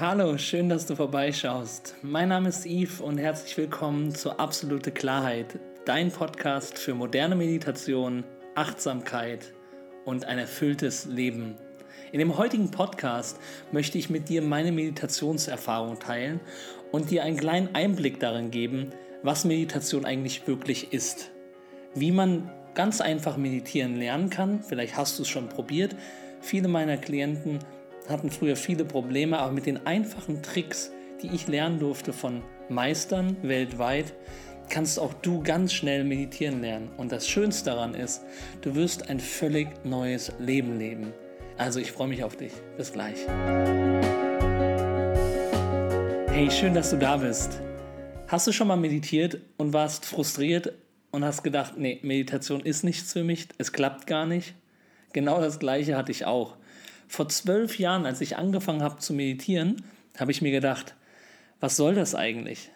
Hallo, schön, dass du vorbeischaust. Mein Name ist Yves und herzlich willkommen zu Absolute Klarheit, dein Podcast für moderne Meditation, Achtsamkeit und ein erfülltes Leben. In dem heutigen Podcast möchte ich mit dir meine Meditationserfahrung teilen und dir einen kleinen Einblick darin geben, was Meditation eigentlich wirklich ist. Wie man ganz einfach meditieren lernen kann, vielleicht hast du es schon probiert. Viele meiner Klienten hatten früher viele Probleme, aber mit den einfachen Tricks, die ich lernen durfte von Meistern weltweit, kannst auch du ganz schnell meditieren lernen. Und das Schönste daran ist, du wirst ein völlig neues Leben leben. Also ich freue mich auf dich. Bis gleich. Hey, schön, dass du da bist. Hast du schon mal meditiert und warst frustriert und hast gedacht, nee, Meditation ist nichts für mich, es klappt gar nicht? Genau das gleiche hatte ich auch. Vor zwölf Jahren, als ich angefangen habe zu meditieren, habe ich mir gedacht, was soll das eigentlich?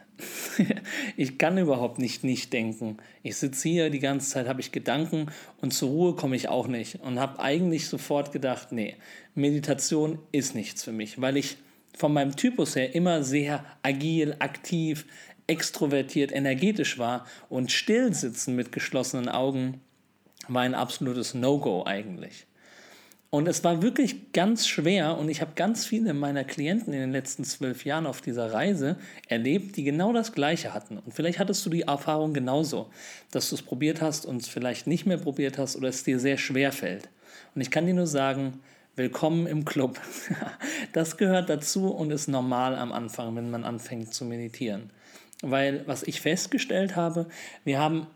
ich kann überhaupt nicht nicht denken. Ich sitze hier die ganze Zeit, habe ich Gedanken und zur Ruhe komme ich auch nicht. Und habe eigentlich sofort gedacht, nee, Meditation ist nichts für mich, weil ich von meinem Typus her immer sehr agil, aktiv, extrovertiert, energetisch war und stillsitzen mit geschlossenen Augen war ein absolutes No-Go eigentlich. Und es war wirklich ganz schwer und ich habe ganz viele meiner Klienten in den letzten zwölf Jahren auf dieser Reise erlebt, die genau das Gleiche hatten. Und vielleicht hattest du die Erfahrung genauso, dass du es probiert hast und es vielleicht nicht mehr probiert hast oder es dir sehr schwer fällt. Und ich kann dir nur sagen, willkommen im Club. Das gehört dazu und ist normal am Anfang, wenn man anfängt zu meditieren. Weil was ich festgestellt habe, wir haben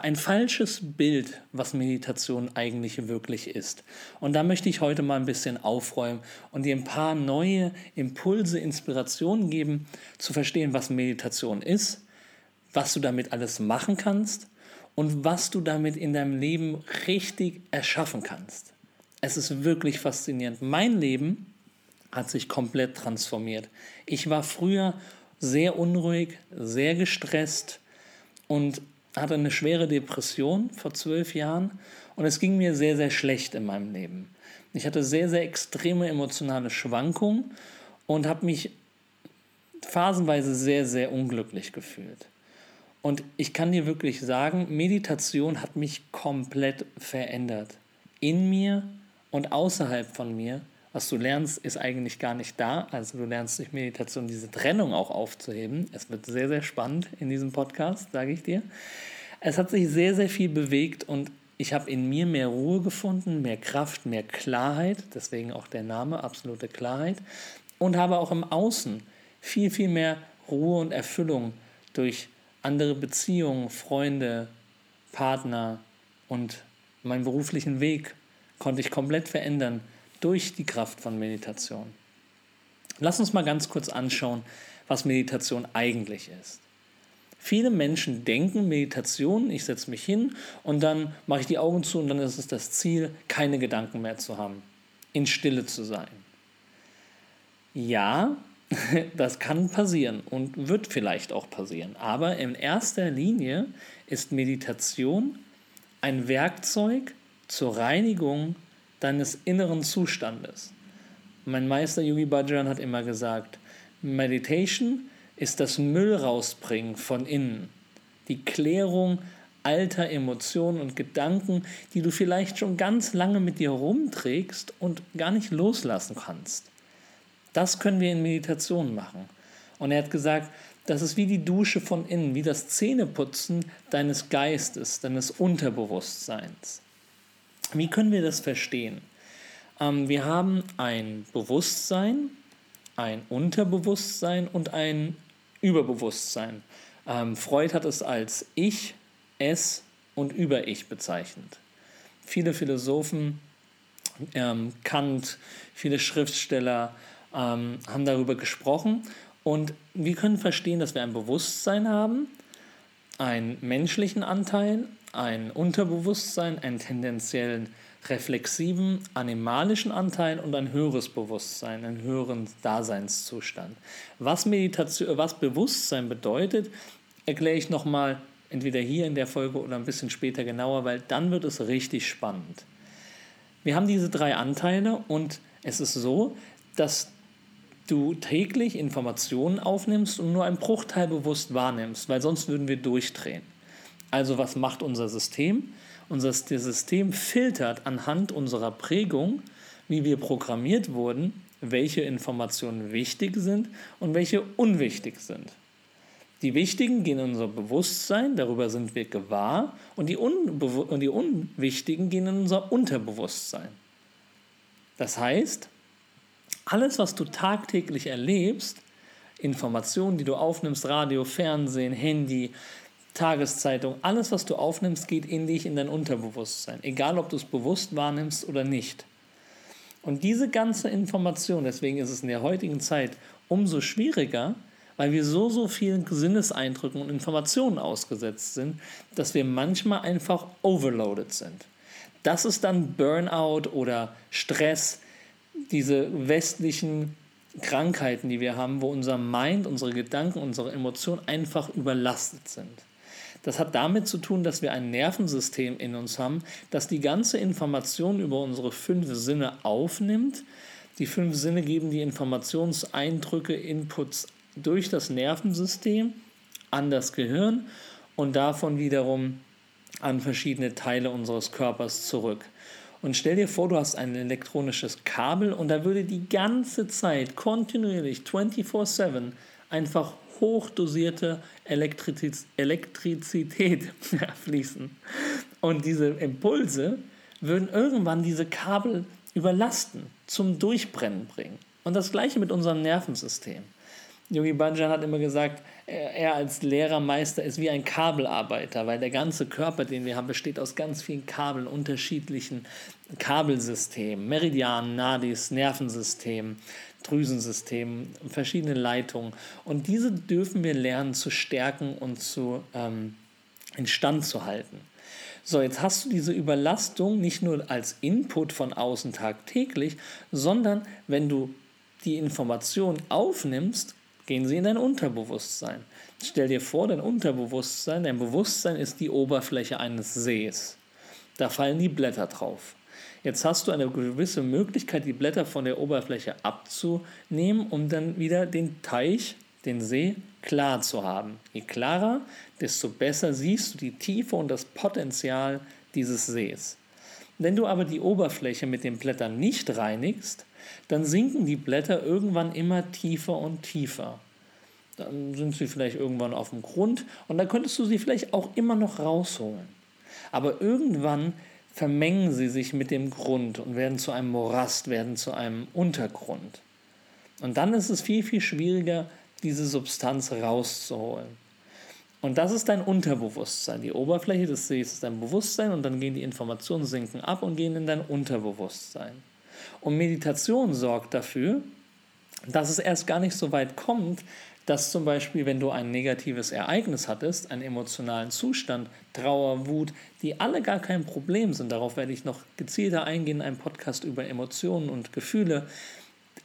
ein falsches Bild, was Meditation eigentlich wirklich ist. Und da möchte ich heute mal ein bisschen aufräumen und dir ein paar neue Impulse, Inspirationen geben, zu verstehen, was Meditation ist, was du damit alles machen kannst und was du damit in deinem Leben richtig erschaffen kannst. Es ist wirklich faszinierend. Mein Leben hat sich komplett transformiert. Ich war früher sehr unruhig, sehr gestresst und hatte eine schwere Depression vor zwölf Jahren und es ging mir sehr, sehr schlecht in meinem Leben. Ich hatte sehr, sehr extreme emotionale Schwankungen und habe mich phasenweise sehr, sehr unglücklich gefühlt. Und ich kann dir wirklich sagen, Meditation hat mich komplett verändert. In mir und außerhalb von mir was du lernst, ist eigentlich gar nicht da. Also du lernst durch Meditation diese Trennung auch aufzuheben. Es wird sehr, sehr spannend in diesem Podcast, sage ich dir. Es hat sich sehr, sehr viel bewegt und ich habe in mir mehr Ruhe gefunden, mehr Kraft, mehr Klarheit, deswegen auch der Name, absolute Klarheit. Und habe auch im Außen viel, viel mehr Ruhe und Erfüllung durch andere Beziehungen, Freunde, Partner und meinen beruflichen Weg konnte ich komplett verändern durch die Kraft von Meditation. Lass uns mal ganz kurz anschauen, was Meditation eigentlich ist. Viele Menschen denken Meditation, ich setze mich hin und dann mache ich die Augen zu und dann ist es das Ziel, keine Gedanken mehr zu haben, in Stille zu sein. Ja, das kann passieren und wird vielleicht auch passieren, aber in erster Linie ist Meditation ein Werkzeug zur Reinigung deines inneren Zustandes. Mein Meister Yogi Bhajan hat immer gesagt, Meditation ist das Müll rausbringen von innen, die Klärung alter Emotionen und Gedanken, die du vielleicht schon ganz lange mit dir rumträgst und gar nicht loslassen kannst. Das können wir in Meditation machen. Und er hat gesagt, das ist wie die Dusche von innen, wie das Zähneputzen deines Geistes, deines Unterbewusstseins. Wie können wir das verstehen? Ähm, wir haben ein Bewusstsein, ein Unterbewusstsein und ein Überbewusstsein. Ähm, Freud hat es als Ich, Es und Über-Ich bezeichnet. Viele Philosophen, ähm, Kant, viele Schriftsteller ähm, haben darüber gesprochen. Und wir können verstehen, dass wir ein Bewusstsein haben, einen menschlichen Anteil, ein Unterbewusstsein, einen tendenziellen reflexiven, animalischen Anteil und ein höheres Bewusstsein, einen höheren Daseinszustand. Was Meditation, was Bewusstsein bedeutet, erkläre ich nochmal entweder hier in der Folge oder ein bisschen später genauer, weil dann wird es richtig spannend. Wir haben diese drei Anteile und es ist so, dass du täglich Informationen aufnimmst und nur einen Bruchteil bewusst wahrnimmst, weil sonst würden wir durchdrehen. Also was macht unser System? Unser System filtert anhand unserer Prägung, wie wir programmiert wurden, welche Informationen wichtig sind und welche unwichtig sind. Die wichtigen gehen in unser Bewusstsein, darüber sind wir gewahr, und die, und die unwichtigen gehen in unser Unterbewusstsein. Das heißt, alles, was du tagtäglich erlebst, Informationen, die du aufnimmst, Radio, Fernsehen, Handy, Tageszeitung, alles, was du aufnimmst, geht in dich, in dein Unterbewusstsein, egal ob du es bewusst wahrnimmst oder nicht. Und diese ganze Information, deswegen ist es in der heutigen Zeit umso schwieriger, weil wir so, so vielen Sinneseindrücken und Informationen ausgesetzt sind, dass wir manchmal einfach overloaded sind. Das ist dann Burnout oder Stress, diese westlichen Krankheiten, die wir haben, wo unser Mind, unsere Gedanken, unsere Emotionen einfach überlastet sind. Das hat damit zu tun, dass wir ein Nervensystem in uns haben, das die ganze Information über unsere fünf Sinne aufnimmt. Die fünf Sinne geben die Informationseindrücke, Inputs durch das Nervensystem an das Gehirn und davon wiederum an verschiedene Teile unseres Körpers zurück. Und stell dir vor, du hast ein elektronisches Kabel und da würde die ganze Zeit kontinuierlich 24/7 einfach hochdosierte Elektriz Elektrizität fließen. Und diese Impulse würden irgendwann diese Kabel überlasten, zum Durchbrennen bringen. Und das gleiche mit unserem Nervensystem. Yogi Bhajan hat immer gesagt, er als Lehrermeister ist wie ein Kabelarbeiter, weil der ganze Körper, den wir haben, besteht aus ganz vielen Kabeln, unterschiedlichen Kabelsystemen, Meridianen, Nadis, Nervensystemen, Drüsensystemen, verschiedene Leitungen. Und diese dürfen wir lernen zu stärken und zu ähm, instand zu halten. So, jetzt hast du diese Überlastung nicht nur als Input von außen tagtäglich, sondern wenn du die Information aufnimmst, gehen sie in dein Unterbewusstsein. Stell dir vor, dein Unterbewusstsein, dein Bewusstsein ist die Oberfläche eines Sees. Da fallen die Blätter drauf. Jetzt hast du eine gewisse Möglichkeit, die Blätter von der Oberfläche abzunehmen, um dann wieder den Teich, den See, klar zu haben. Je klarer, desto besser siehst du die Tiefe und das Potenzial dieses Sees. Wenn du aber die Oberfläche mit den Blättern nicht reinigst, dann sinken die Blätter irgendwann immer tiefer und tiefer. Dann sind sie vielleicht irgendwann auf dem Grund und dann könntest du sie vielleicht auch immer noch rausholen. Aber irgendwann vermengen sie sich mit dem Grund und werden zu einem Morast, werden zu einem Untergrund. Und dann ist es viel, viel schwieriger, diese Substanz rauszuholen. Und das ist dein Unterbewusstsein. Die Oberfläche des Sees ist dein Bewusstsein und dann gehen die Informationen sinken ab und gehen in dein Unterbewusstsein. Und Meditation sorgt dafür, dass es erst gar nicht so weit kommt, dass zum Beispiel, wenn du ein negatives Ereignis hattest, einen emotionalen Zustand, Trauer, Wut, die alle gar kein Problem sind, darauf werde ich noch gezielter eingehen in einem Podcast über Emotionen und Gefühle.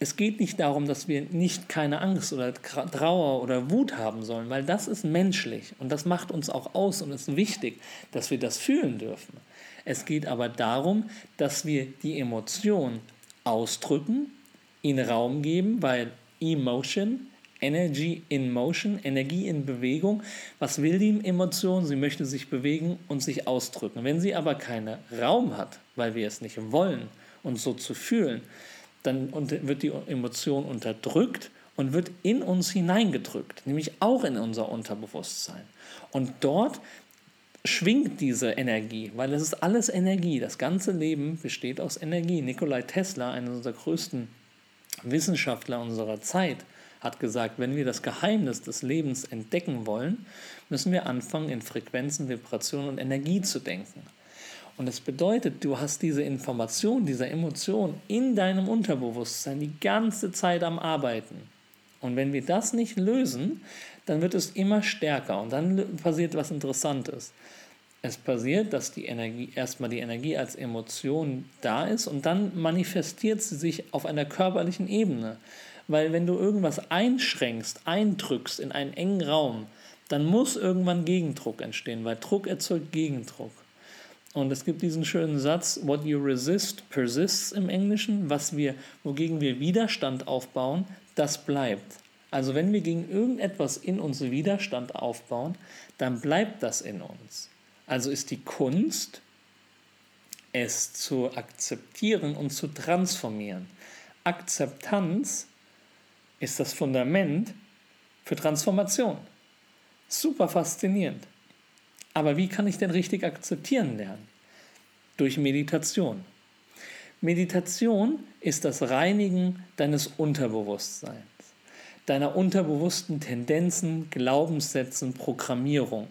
Es geht nicht darum, dass wir nicht keine Angst oder Trauer oder Wut haben sollen, weil das ist menschlich und das macht uns auch aus und ist wichtig, dass wir das fühlen dürfen. Es geht aber darum, dass wir die Emotion ausdrücken, ihnen Raum geben, weil Emotion Energy in Motion, Energie in Bewegung. Was will die Emotion? Sie möchte sich bewegen und sich ausdrücken. Wenn sie aber keinen Raum hat, weil wir es nicht wollen, uns so zu fühlen, dann wird die Emotion unterdrückt und wird in uns hineingedrückt, nämlich auch in unser Unterbewusstsein. Und dort schwingt diese Energie, weil es ist alles Energie. Das ganze Leben besteht aus Energie. Nikolai Tesla, einer unserer größten Wissenschaftler unserer Zeit, hat gesagt, wenn wir das Geheimnis des Lebens entdecken wollen, müssen wir anfangen, in Frequenzen, Vibrationen und Energie zu denken. Und das bedeutet, du hast diese Information, diese Emotion in deinem Unterbewusstsein die ganze Zeit am Arbeiten. Und wenn wir das nicht lösen, dann wird es immer stärker und dann passiert was Interessantes. Es passiert, dass die Energie, erstmal die Energie als Emotion da ist und dann manifestiert sie sich auf einer körperlichen Ebene. Weil wenn du irgendwas einschränkst, eindrückst in einen engen Raum, dann muss irgendwann Gegendruck entstehen, weil Druck erzeugt Gegendruck. Und es gibt diesen schönen Satz, what you resist persists im Englischen, was wir, wogegen wir Widerstand aufbauen, das bleibt. Also wenn wir gegen irgendetwas in uns Widerstand aufbauen, dann bleibt das in uns. Also ist die Kunst, es zu akzeptieren und zu transformieren. Akzeptanz ist das Fundament für Transformation. Super faszinierend. Aber wie kann ich denn richtig akzeptieren lernen? Durch Meditation. Meditation ist das Reinigen deines Unterbewusstseins, deiner unterbewussten Tendenzen, Glaubenssätzen, Programmierung.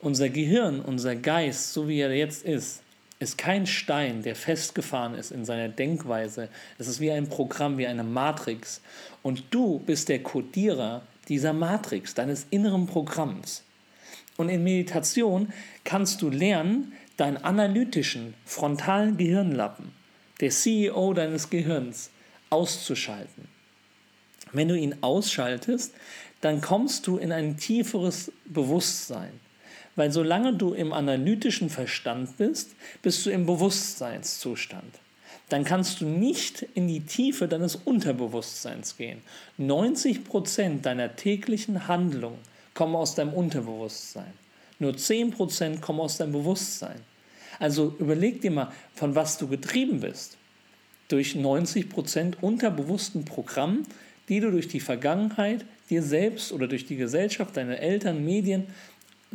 Unser Gehirn, unser Geist, so wie er jetzt ist, ist kein Stein, der festgefahren ist in seiner Denkweise. Es ist wie ein Programm, wie eine Matrix. Und du bist der Codierer dieser Matrix, deines inneren Programms. Und in Meditation kannst du lernen, deinen analytischen, frontalen Gehirnlappen, der CEO deines Gehirns, auszuschalten. Wenn du ihn ausschaltest, dann kommst du in ein tieferes Bewusstsein. Weil solange du im analytischen Verstand bist, bist du im Bewusstseinszustand. Dann kannst du nicht in die Tiefe deines Unterbewusstseins gehen. 90 Prozent deiner täglichen Handlungen kommen aus deinem Unterbewusstsein. Nur 10% kommen aus deinem Bewusstsein. Also überleg dir mal, von was du getrieben bist. Durch 90% unterbewussten Programmen, die du durch die Vergangenheit dir selbst oder durch die Gesellschaft, deine Eltern, Medien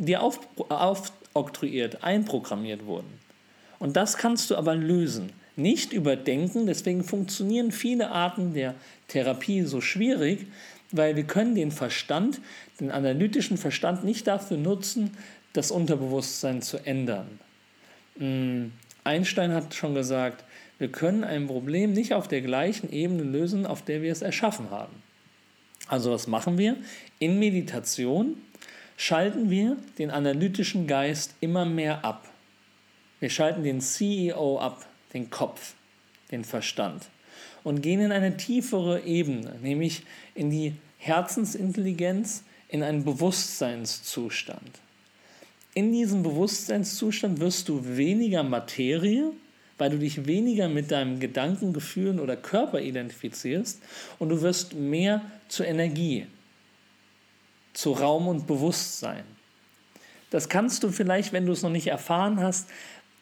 dir aufoktroyiert, einprogrammiert wurden. Und das kannst du aber lösen. Nicht überdenken, deswegen funktionieren viele Arten der Therapie so schwierig, weil wir können den Verstand, den analytischen Verstand nicht dafür nutzen, das Unterbewusstsein zu ändern. Hm, Einstein hat schon gesagt, wir können ein Problem nicht auf der gleichen Ebene lösen, auf der wir es erschaffen haben. Also was machen wir? In Meditation schalten wir den analytischen Geist immer mehr ab. Wir schalten den CEO ab, den Kopf, den Verstand und gehen in eine tiefere Ebene, nämlich in die Herzensintelligenz, in einen Bewusstseinszustand. In diesem Bewusstseinszustand wirst du weniger Materie, weil du dich weniger mit deinem Gedanken, Gefühlen oder Körper identifizierst und du wirst mehr zur Energie, zu Raum und Bewusstsein. Das kannst du vielleicht, wenn du es noch nicht erfahren hast,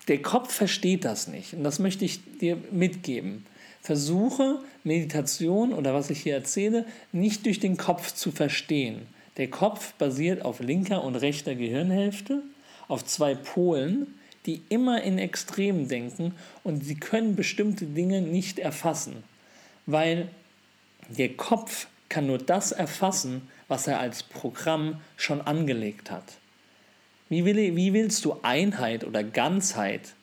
der Kopf versteht das nicht. Und das möchte ich dir mitgeben. Versuche Meditation oder was ich hier erzähle, nicht durch den Kopf zu verstehen. Der Kopf basiert auf linker und rechter Gehirnhälfte, auf zwei Polen, die immer in Extremen denken und sie können bestimmte Dinge nicht erfassen, weil der Kopf kann nur das erfassen, was er als Programm schon angelegt hat. Wie, will, wie willst du Einheit oder Ganzheit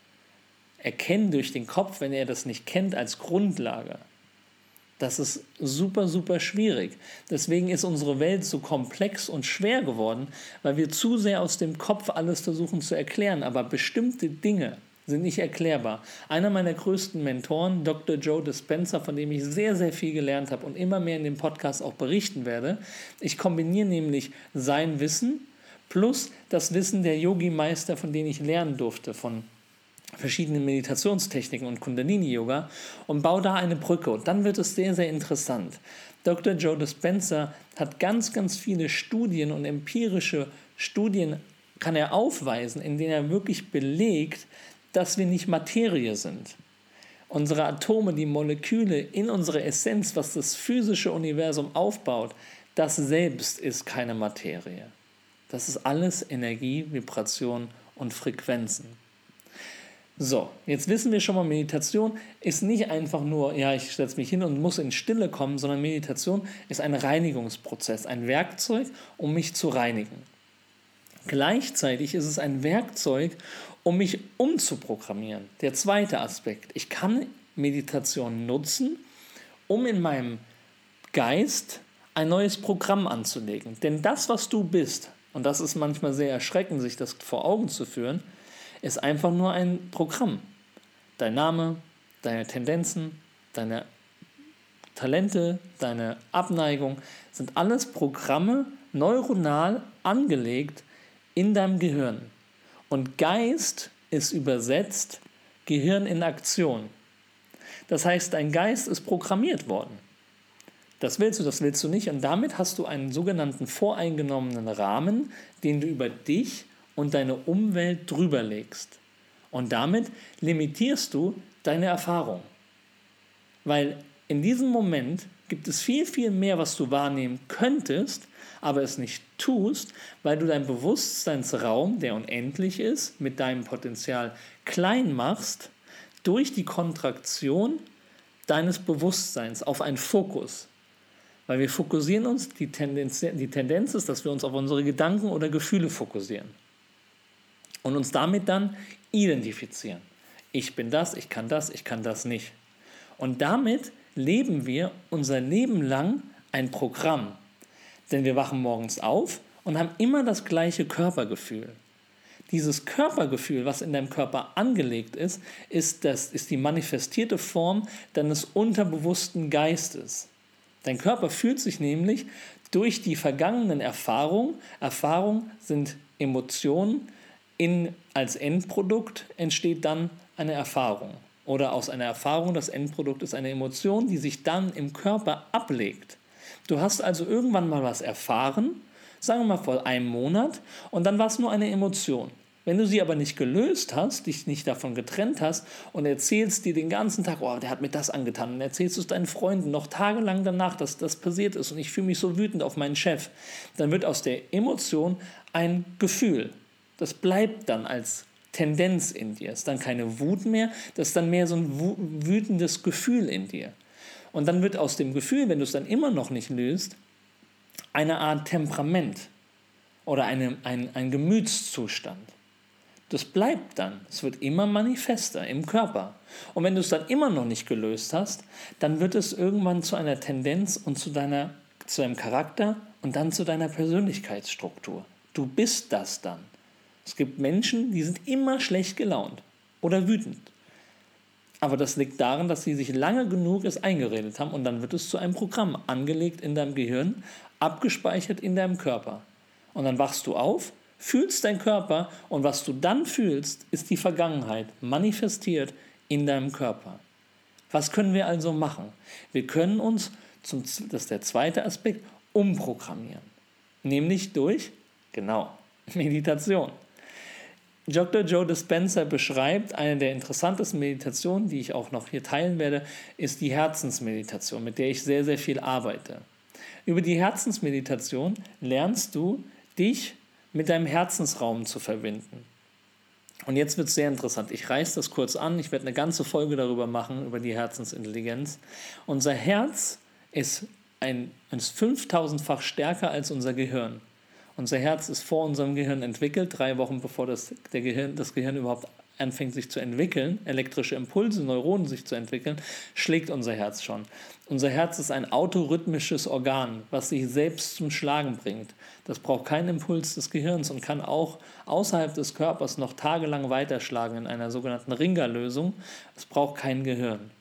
erkennen durch den Kopf, wenn er das nicht kennt als Grundlage? Das ist super, super schwierig. Deswegen ist unsere Welt so komplex und schwer geworden, weil wir zu sehr aus dem Kopf alles versuchen zu erklären. Aber bestimmte Dinge sind nicht erklärbar. Einer meiner größten Mentoren, Dr. Joe Dispenza, von dem ich sehr, sehr viel gelernt habe und immer mehr in dem Podcast auch berichten werde. Ich kombiniere nämlich sein Wissen plus das Wissen der Yogi-Meister, von denen ich lernen durfte, von verschiedenen Meditationstechniken und Kundalini-Yoga und baue da eine Brücke. Und dann wird es sehr, sehr interessant. Dr. Joe Dispenza hat ganz, ganz viele Studien und empirische Studien kann er aufweisen, in denen er wirklich belegt, dass wir nicht Materie sind. Unsere Atome, die Moleküle in unserer Essenz, was das physische Universum aufbaut, das selbst ist keine Materie. Das ist alles Energie, Vibration und Frequenzen. So, jetzt wissen wir schon mal, Meditation ist nicht einfach nur, ja, ich setze mich hin und muss in Stille kommen, sondern Meditation ist ein Reinigungsprozess, ein Werkzeug, um mich zu reinigen. Gleichzeitig ist es ein Werkzeug, um mich umzuprogrammieren. Der zweite Aspekt. Ich kann Meditation nutzen, um in meinem Geist ein neues Programm anzulegen. Denn das, was du bist, und das ist manchmal sehr erschreckend, sich das vor Augen zu führen, ist einfach nur ein Programm. Dein Name, deine Tendenzen, deine Talente, deine Abneigung sind alles Programme neuronal angelegt in deinem Gehirn. Und Geist ist übersetzt Gehirn in Aktion. Das heißt, dein Geist ist programmiert worden. Das willst du, das willst du nicht. Und damit hast du einen sogenannten voreingenommenen Rahmen, den du über dich und deine Umwelt drüber legst. Und damit limitierst du deine Erfahrung. Weil in diesem Moment gibt es viel, viel mehr, was du wahrnehmen könntest, aber es nicht tust, weil du deinen Bewusstseinsraum, der unendlich ist, mit deinem Potenzial klein machst, durch die Kontraktion deines Bewusstseins auf einen Fokus. Weil wir fokussieren uns, die Tendenz, die Tendenz ist, dass wir uns auf unsere Gedanken oder Gefühle fokussieren und uns damit dann identifizieren. Ich bin das, ich kann das, ich kann das nicht. Und damit leben wir unser Leben lang ein Programm. Denn wir wachen morgens auf und haben immer das gleiche Körpergefühl. Dieses Körpergefühl, was in deinem Körper angelegt ist, ist, das, ist die manifestierte Form deines unterbewussten Geistes. Dein Körper fühlt sich nämlich durch die vergangenen Erfahrungen, Erfahrungen sind Emotionen, in, als Endprodukt entsteht dann eine Erfahrung. Oder aus einer Erfahrung, das Endprodukt ist eine Emotion, die sich dann im Körper ablegt. Du hast also irgendwann mal was erfahren, sagen wir mal vor einem Monat, und dann war es nur eine Emotion. Wenn du sie aber nicht gelöst hast, dich nicht davon getrennt hast und erzählst dir den ganzen Tag, oh, der hat mir das angetan, und erzählst es deinen Freunden noch tagelang danach, dass das passiert ist und ich fühle mich so wütend auf meinen Chef, dann wird aus der Emotion ein Gefühl. Das bleibt dann als Tendenz in dir. Es ist dann keine Wut mehr, das ist dann mehr so ein wütendes Gefühl in dir. Und dann wird aus dem Gefühl, wenn du es dann immer noch nicht löst, eine Art Temperament oder eine, ein, ein Gemütszustand. Das bleibt dann. Es wird immer manifester im Körper. Und wenn du es dann immer noch nicht gelöst hast, dann wird es irgendwann zu einer Tendenz und zu, deiner, zu deinem Charakter und dann zu deiner Persönlichkeitsstruktur. Du bist das dann. Es gibt Menschen, die sind immer schlecht gelaunt oder wütend. Aber das liegt daran, dass sie sich lange genug es eingeredet haben und dann wird es zu einem Programm angelegt in deinem Gehirn, abgespeichert in deinem Körper. Und dann wachst du auf, fühlst deinen Körper und was du dann fühlst, ist die Vergangenheit manifestiert in deinem Körper. Was können wir also machen? Wir können uns, zum, das ist der zweite Aspekt, umprogrammieren. Nämlich durch, genau, Meditation. Dr. Joe Dispenza beschreibt, eine der interessantesten Meditationen, die ich auch noch hier teilen werde, ist die Herzensmeditation, mit der ich sehr, sehr viel arbeite. Über die Herzensmeditation lernst du, dich mit deinem Herzensraum zu verbinden. Und jetzt wird es sehr interessant. Ich reiße das kurz an. Ich werde eine ganze Folge darüber machen, über die Herzensintelligenz. Unser Herz ist ein, ist 5000-fach stärker als unser Gehirn. Unser Herz ist vor unserem Gehirn entwickelt, drei Wochen bevor das, der Gehirn, das Gehirn überhaupt anfängt sich zu entwickeln, elektrische Impulse, Neuronen sich zu entwickeln, schlägt unser Herz schon. Unser Herz ist ein autorhythmisches Organ, was sich selbst zum Schlagen bringt. Das braucht keinen Impuls des Gehirns und kann auch außerhalb des Körpers noch tagelang weiterschlagen in einer sogenannten Ringer-Lösung. Es braucht kein Gehirn.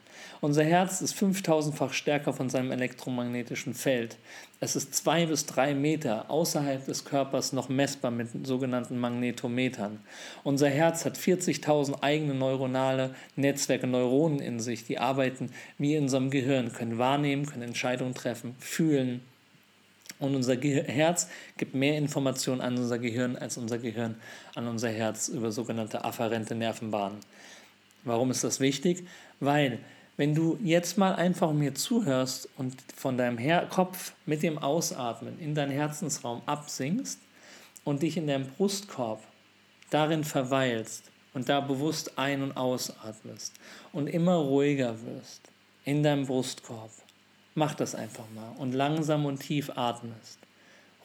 Unser Herz ist 5000-fach stärker von seinem elektromagnetischen Feld. Es ist zwei bis drei Meter außerhalb des Körpers noch messbar mit sogenannten Magnetometern. Unser Herz hat 40.000 eigene neuronale Netzwerke, Neuronen in sich, die arbeiten wie in unserem Gehirn, können wahrnehmen, können Entscheidungen treffen, fühlen. Und unser Ge Herz gibt mehr Informationen an unser Gehirn als unser Gehirn an unser Herz über sogenannte afferente Nervenbahnen. Warum ist das wichtig? Weil wenn du jetzt mal einfach mir zuhörst und von deinem Her Kopf mit dem Ausatmen in deinen Herzensraum absinkst und dich in deinem Brustkorb darin verweilst und da bewusst ein- und ausatmest und immer ruhiger wirst in deinem Brustkorb, mach das einfach mal und langsam und tief atmest.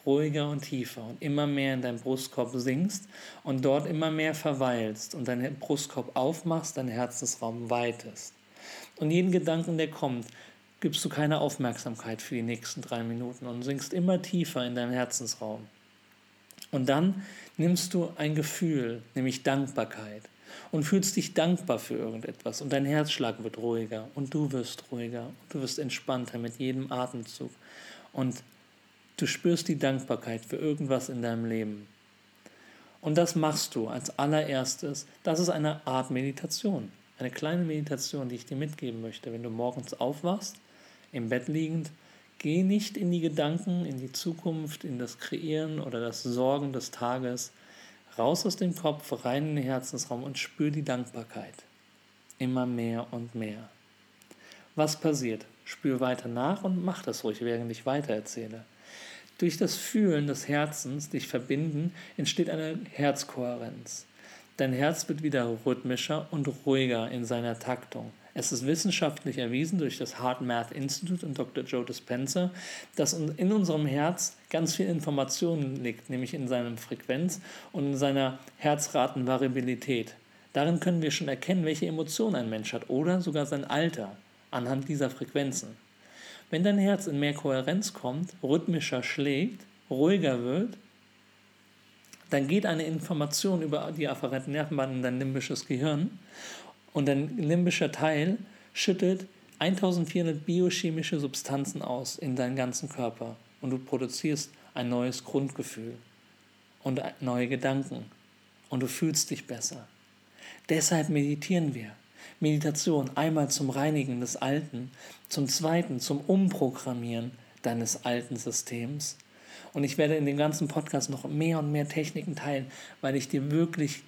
Ruhiger und tiefer und immer mehr in deinem Brustkorb sinkst und dort immer mehr verweilst und deinen Brustkorb aufmachst, deinen Herzensraum weitest. Und jeden Gedanken, der kommt, gibst du keine Aufmerksamkeit für die nächsten drei Minuten und sinkst immer tiefer in deinen Herzensraum. Und dann nimmst du ein Gefühl, nämlich Dankbarkeit, und fühlst dich dankbar für irgendetwas und dein Herzschlag wird ruhiger und du wirst ruhiger und du wirst entspannter mit jedem Atemzug und du spürst die Dankbarkeit für irgendwas in deinem Leben. Und das machst du als allererstes. Das ist eine Art Meditation. Eine kleine Meditation, die ich dir mitgeben möchte, wenn du morgens aufwachst, im Bett liegend, Geh nicht in die Gedanken, in die Zukunft, in das Kreieren oder das Sorgen des Tages. Raus aus dem Kopf, rein in den Herzensraum und spür die Dankbarkeit. Immer mehr und mehr. Was passiert? Spür weiter nach und mach das ruhig, während ich weitererzähle. Durch das Fühlen des Herzens, dich verbinden, entsteht eine Herzkohärenz. Dein Herz wird wieder rhythmischer und ruhiger in seiner Taktung. Es ist wissenschaftlich erwiesen durch das Heart Math Institute und Dr. Joe Dispenza, dass in unserem Herz ganz viel Information liegt, nämlich in seiner Frequenz und in seiner Herzratenvariabilität. Darin können wir schon erkennen, welche Emotionen ein Mensch hat oder sogar sein Alter anhand dieser Frequenzen. Wenn dein Herz in mehr Kohärenz kommt, rhythmischer schlägt, ruhiger wird, dann geht eine Information über die afferenten Nervenbahnen in dein limbisches Gehirn und dein limbischer Teil schüttet 1400 biochemische Substanzen aus in deinen ganzen Körper und du produzierst ein neues Grundgefühl und neue Gedanken und du fühlst dich besser. Deshalb meditieren wir. Meditation einmal zum Reinigen des Alten, zum Zweiten zum Umprogrammieren deines alten Systems. Und ich werde in dem ganzen Podcast noch mehr und mehr Techniken teilen, weil ich dir wirklich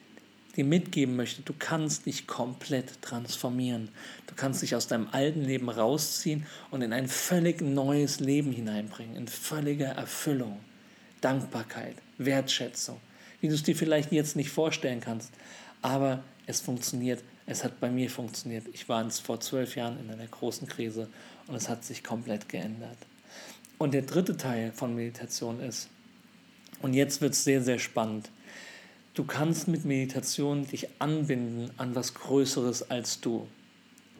dir mitgeben möchte, du kannst dich komplett transformieren. Du kannst dich aus deinem alten Leben rausziehen und in ein völlig neues Leben hineinbringen, in völlige Erfüllung, Dankbarkeit, Wertschätzung, wie du es dir vielleicht jetzt nicht vorstellen kannst. Aber es funktioniert. Es hat bei mir funktioniert. Ich war vor zwölf Jahren in einer großen Krise und es hat sich komplett geändert. Und der dritte Teil von Meditation ist, und jetzt wird es sehr, sehr spannend, Du kannst mit Meditation dich anbinden an was Größeres als du.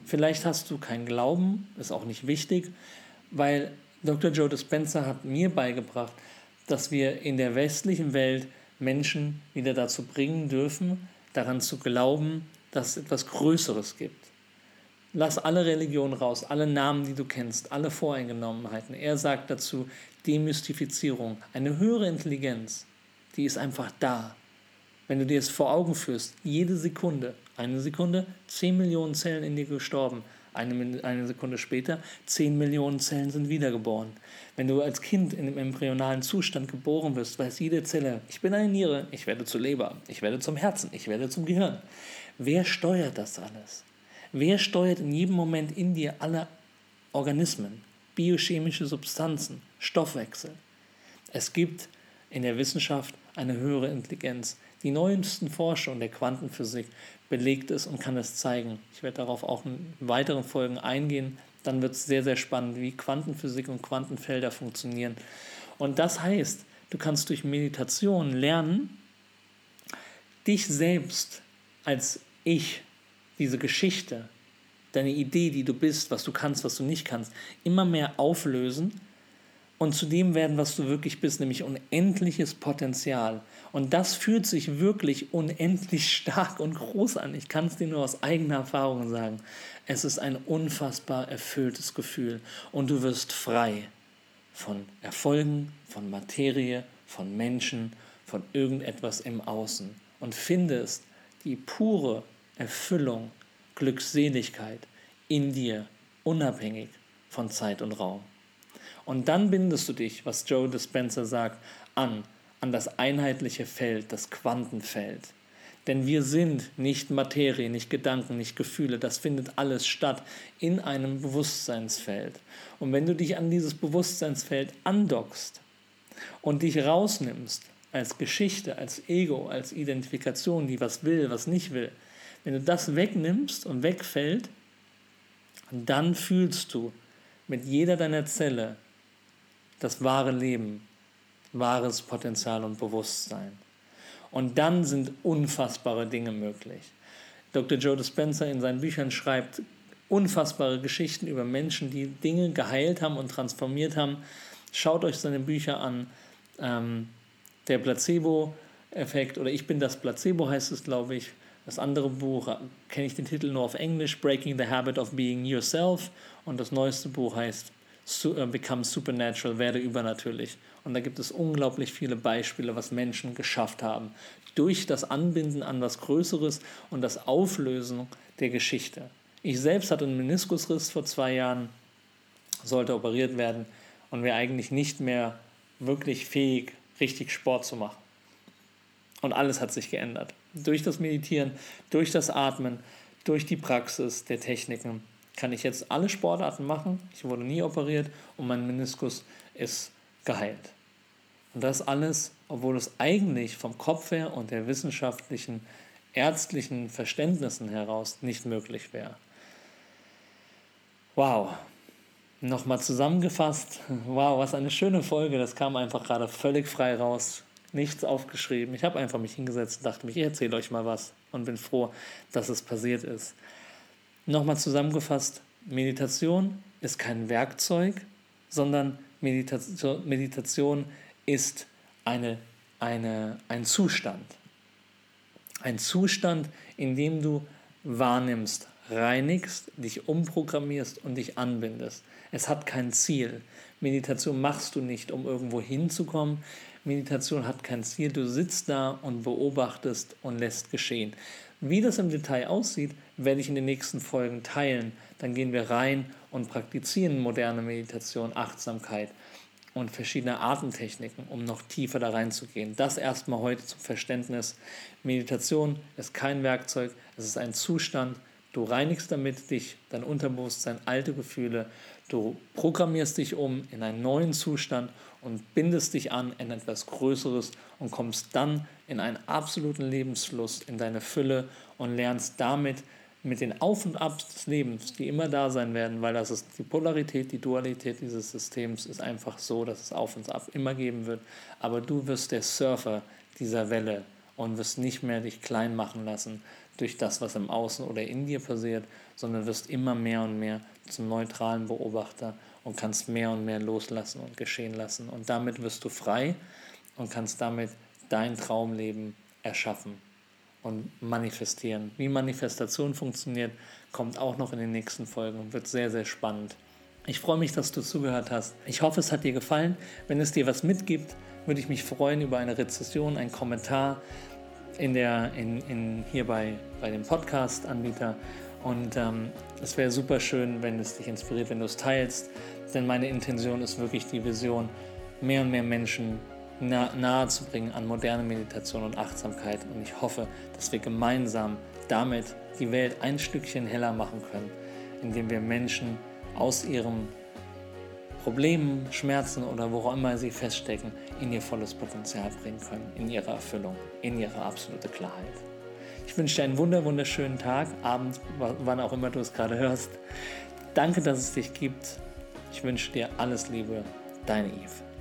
Vielleicht hast du keinen Glauben, ist auch nicht wichtig, weil Dr. Joe Dispenza hat mir beigebracht, dass wir in der westlichen Welt Menschen wieder dazu bringen dürfen, daran zu glauben, dass es etwas Größeres gibt. Lass alle Religionen raus, alle Namen, die du kennst, alle Voreingenommenheiten. Er sagt dazu Demystifizierung, eine höhere Intelligenz, die ist einfach da. Wenn du dir es vor Augen führst, jede Sekunde, eine Sekunde, 10 Millionen Zellen in dir gestorben, eine, eine Sekunde später, 10 Millionen Zellen sind wiedergeboren. Wenn du als Kind in einem embryonalen Zustand geboren wirst, weiß jede Zelle, ich bin eine Niere, ich werde zur Leber, ich werde zum Herzen, ich werde zum Gehirn. Wer steuert das alles? Wer steuert in jedem Moment in dir alle Organismen, biochemische Substanzen, Stoffwechsel? Es gibt in der Wissenschaft eine höhere Intelligenz, die neuesten Forschungen der Quantenphysik belegt es und kann es zeigen. Ich werde darauf auch in weiteren Folgen eingehen. Dann wird es sehr, sehr spannend, wie Quantenphysik und Quantenfelder funktionieren. Und das heißt, du kannst durch Meditation lernen, dich selbst als ich, diese Geschichte, deine Idee, die du bist, was du kannst, was du nicht kannst, immer mehr auflösen und zu dem werden, was du wirklich bist, nämlich unendliches Potenzial. Und das fühlt sich wirklich unendlich stark und groß an. Ich kann es dir nur aus eigener Erfahrung sagen. Es ist ein unfassbar erfülltes Gefühl und du wirst frei von Erfolgen, von Materie, von Menschen, von irgendetwas im Außen und findest die pure Erfüllung, Glückseligkeit in dir, unabhängig von Zeit und Raum. Und dann bindest du dich, was Joe Dispenza sagt, an, an das einheitliche Feld, das Quantenfeld. Denn wir sind nicht Materie, nicht Gedanken, nicht Gefühle. Das findet alles statt in einem Bewusstseinsfeld. Und wenn du dich an dieses Bewusstseinsfeld andockst und dich rausnimmst als Geschichte, als Ego, als Identifikation, die was will, was nicht will, wenn du das wegnimmst und wegfällt, dann fühlst du mit jeder deiner Zelle das wahre Leben, wahres Potenzial und Bewusstsein. Und dann sind unfassbare Dinge möglich. Dr. Joe Dispenza in seinen Büchern schreibt unfassbare Geschichten über Menschen, die Dinge geheilt haben und transformiert haben. Schaut euch seine Bücher an. Ähm, der Placebo-Effekt oder Ich bin das Placebo heißt es, glaube ich. Das andere Buch kenne ich den Titel nur auf Englisch, Breaking the Habit of Being Yourself. Und das neueste Buch heißt äh, become supernatural, werde übernatürlich. Und da gibt es unglaublich viele Beispiele, was Menschen geschafft haben. Durch das Anbinden an was Größeres und das Auflösen der Geschichte. Ich selbst hatte einen Meniskusriss vor zwei Jahren, sollte operiert werden und wäre eigentlich nicht mehr wirklich fähig, richtig Sport zu machen. Und alles hat sich geändert. Durch das Meditieren, durch das Atmen, durch die Praxis der Techniken kann ich jetzt alle Sportarten machen. Ich wurde nie operiert und mein Meniskus ist geheilt. Und das alles, obwohl es eigentlich vom Kopf her und der wissenschaftlichen, ärztlichen Verständnissen heraus nicht möglich wäre. Wow. Nochmal zusammengefasst. Wow, was eine schöne Folge. Das kam einfach gerade völlig frei raus. Nichts aufgeschrieben. Ich habe einfach mich hingesetzt und dachte mich, ich erzähle euch mal was und bin froh, dass es passiert ist. Nochmal zusammengefasst, Meditation ist kein Werkzeug, sondern Meditation, Meditation ist eine, eine, ein Zustand. Ein Zustand, in dem du wahrnimmst, reinigst, dich umprogrammierst und dich anbindest. Es hat kein Ziel. Meditation machst du nicht, um irgendwo hinzukommen. Meditation hat kein Ziel. Du sitzt da und beobachtest und lässt geschehen. Wie das im Detail aussieht, werde ich in den nächsten Folgen teilen. Dann gehen wir rein und praktizieren moderne Meditation, Achtsamkeit und verschiedene Atemtechniken, um noch tiefer da reinzugehen. Das erstmal heute zum Verständnis. Meditation ist kein Werkzeug, es ist ein Zustand. Du reinigst damit dich, dein Unterbewusstsein, alte Gefühle. Du programmierst dich um in einen neuen Zustand und bindest dich an in etwas Größeres und kommst dann in einen absoluten Lebensfluss, in deine Fülle und lernst damit mit den Auf und Abs des Lebens, die immer da sein werden, weil das ist die Polarität, die Dualität dieses Systems ist einfach so, dass es Auf und Ab immer geben wird. Aber du wirst der Surfer dieser Welle und wirst nicht mehr dich klein machen lassen durch das, was im Außen oder in dir passiert, sondern wirst immer mehr und mehr zum neutralen Beobachter und kannst mehr und mehr loslassen und geschehen lassen. Und damit wirst du frei und kannst damit dein Traumleben erschaffen und manifestieren. Wie Manifestation funktioniert, kommt auch noch in den nächsten Folgen und wird sehr, sehr spannend. Ich freue mich, dass du zugehört hast. Ich hoffe, es hat dir gefallen. Wenn es dir was mitgibt, würde ich mich freuen über eine Rezession, einen Kommentar in der, in, in, hier bei, bei dem Podcast-Anbieter. Und ähm, es wäre super schön, wenn es dich inspiriert, wenn du es teilst. Denn meine Intention ist wirklich die Vision, mehr und mehr Menschen nahe zu bringen an moderne Meditation und Achtsamkeit. Und ich hoffe, dass wir gemeinsam damit die Welt ein Stückchen heller machen können, indem wir Menschen aus ihrem Problemen, Schmerzen oder wo auch immer sie feststecken, in ihr volles Potenzial bringen können, in ihre Erfüllung, in ihre absolute Klarheit. Ich wünsche dir einen wunder wunderschönen Tag, Abend, wann auch immer du es gerade hörst. Danke, dass es dich gibt. Ich wünsche dir alles Liebe, deine Eve.